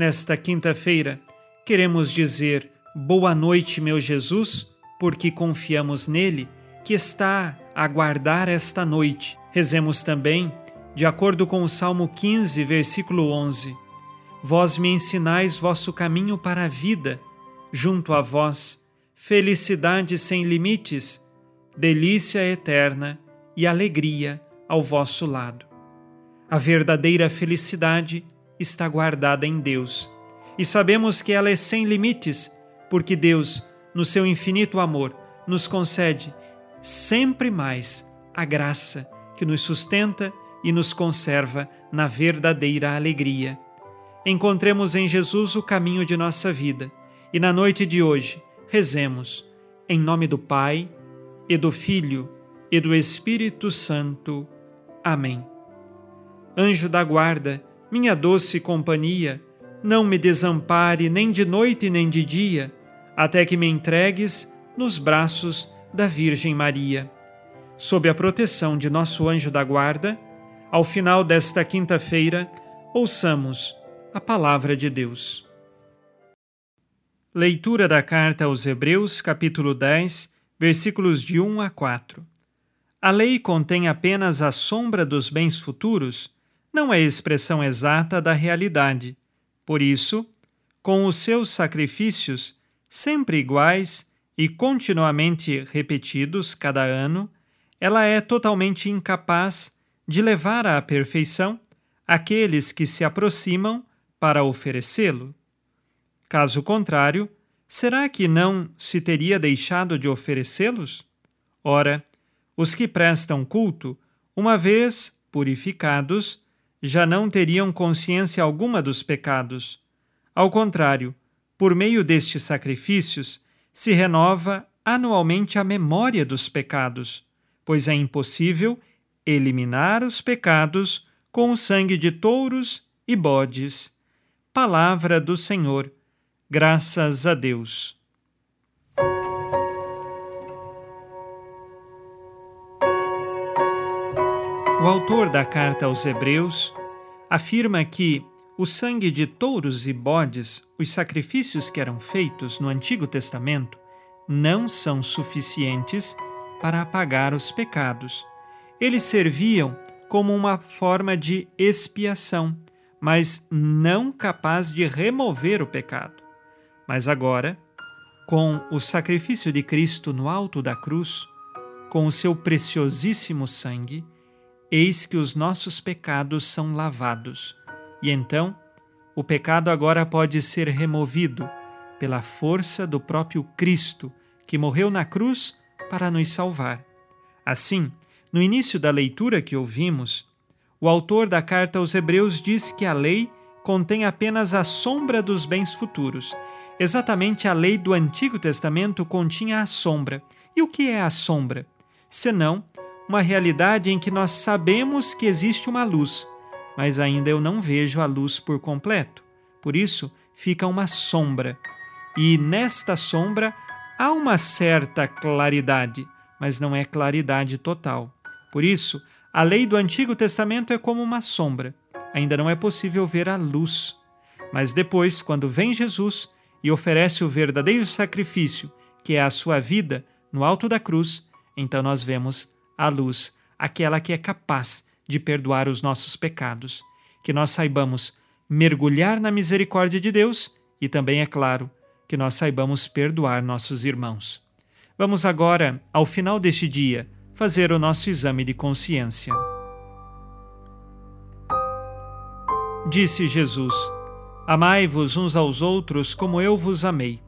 Nesta quinta-feira, queremos dizer boa noite, meu Jesus, porque confiamos nele que está a guardar esta noite. Rezemos também, de acordo com o Salmo 15, versículo 11: Vós me ensinais vosso caminho para a vida, junto a vós, felicidade sem limites, delícia eterna e alegria ao vosso lado. A verdadeira felicidade está guardada em Deus. E sabemos que ela é sem limites, porque Deus, no seu infinito amor, nos concede sempre mais a graça que nos sustenta e nos conserva na verdadeira alegria. Encontremos em Jesus o caminho de nossa vida e na noite de hoje rezemos em nome do Pai e do Filho e do Espírito Santo. Amém. Anjo da guarda, minha doce companhia, não me desampare nem de noite nem de dia, até que me entregues nos braços da Virgem Maria. Sob a proteção de nosso anjo da guarda, ao final desta quinta-feira, ouçamos a palavra de Deus. Leitura da carta aos Hebreus, capítulo 10, versículos de 1 a 4. A lei contém apenas a sombra dos bens futuros não é expressão exata da realidade. Por isso, com os seus sacrifícios, sempre iguais e continuamente repetidos cada ano, ela é totalmente incapaz de levar à perfeição aqueles que se aproximam para oferecê-lo. Caso contrário, será que não se teria deixado de oferecê-los? Ora, os que prestam culto, uma vez purificados, já não teriam consciência alguma dos pecados. Ao contrário, por meio destes sacrifícios, se renova anualmente a memória dos pecados, pois é impossível eliminar os pecados com o sangue de touros e bodes. Palavra do Senhor. Graças a Deus. O autor da carta aos Hebreus afirma que o sangue de touros e bodes, os sacrifícios que eram feitos no Antigo Testamento, não são suficientes para apagar os pecados. Eles serviam como uma forma de expiação, mas não capaz de remover o pecado. Mas agora, com o sacrifício de Cristo no alto da cruz, com o seu preciosíssimo sangue, eis que os nossos pecados são lavados. E então, o pecado agora pode ser removido pela força do próprio Cristo, que morreu na cruz para nos salvar. Assim, no início da leitura que ouvimos, o autor da carta aos Hebreus diz que a lei contém apenas a sombra dos bens futuros. Exatamente a lei do Antigo Testamento continha a sombra. E o que é a sombra? Senão uma realidade em que nós sabemos que existe uma luz, mas ainda eu não vejo a luz por completo. Por isso, fica uma sombra. E nesta sombra há uma certa claridade, mas não é claridade total. Por isso, a lei do Antigo Testamento é como uma sombra. Ainda não é possível ver a luz. Mas depois, quando vem Jesus e oferece o verdadeiro sacrifício, que é a sua vida, no alto da cruz, então nós vemos a luz, aquela que é capaz de perdoar os nossos pecados. Que nós saibamos mergulhar na misericórdia de Deus e também, é claro, que nós saibamos perdoar nossos irmãos. Vamos agora, ao final deste dia, fazer o nosso exame de consciência. Disse Jesus: Amai-vos uns aos outros como eu vos amei.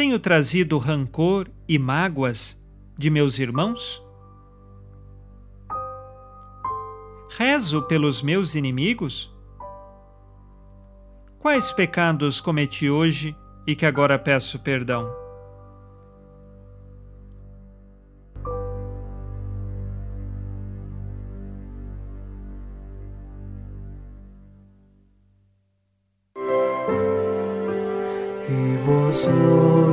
Tenho trazido rancor e mágoas de meus irmãos? rezo pelos meus inimigos? Quais pecados cometi hoje e que agora peço perdão? Ó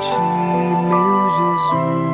ti, meu Jesus.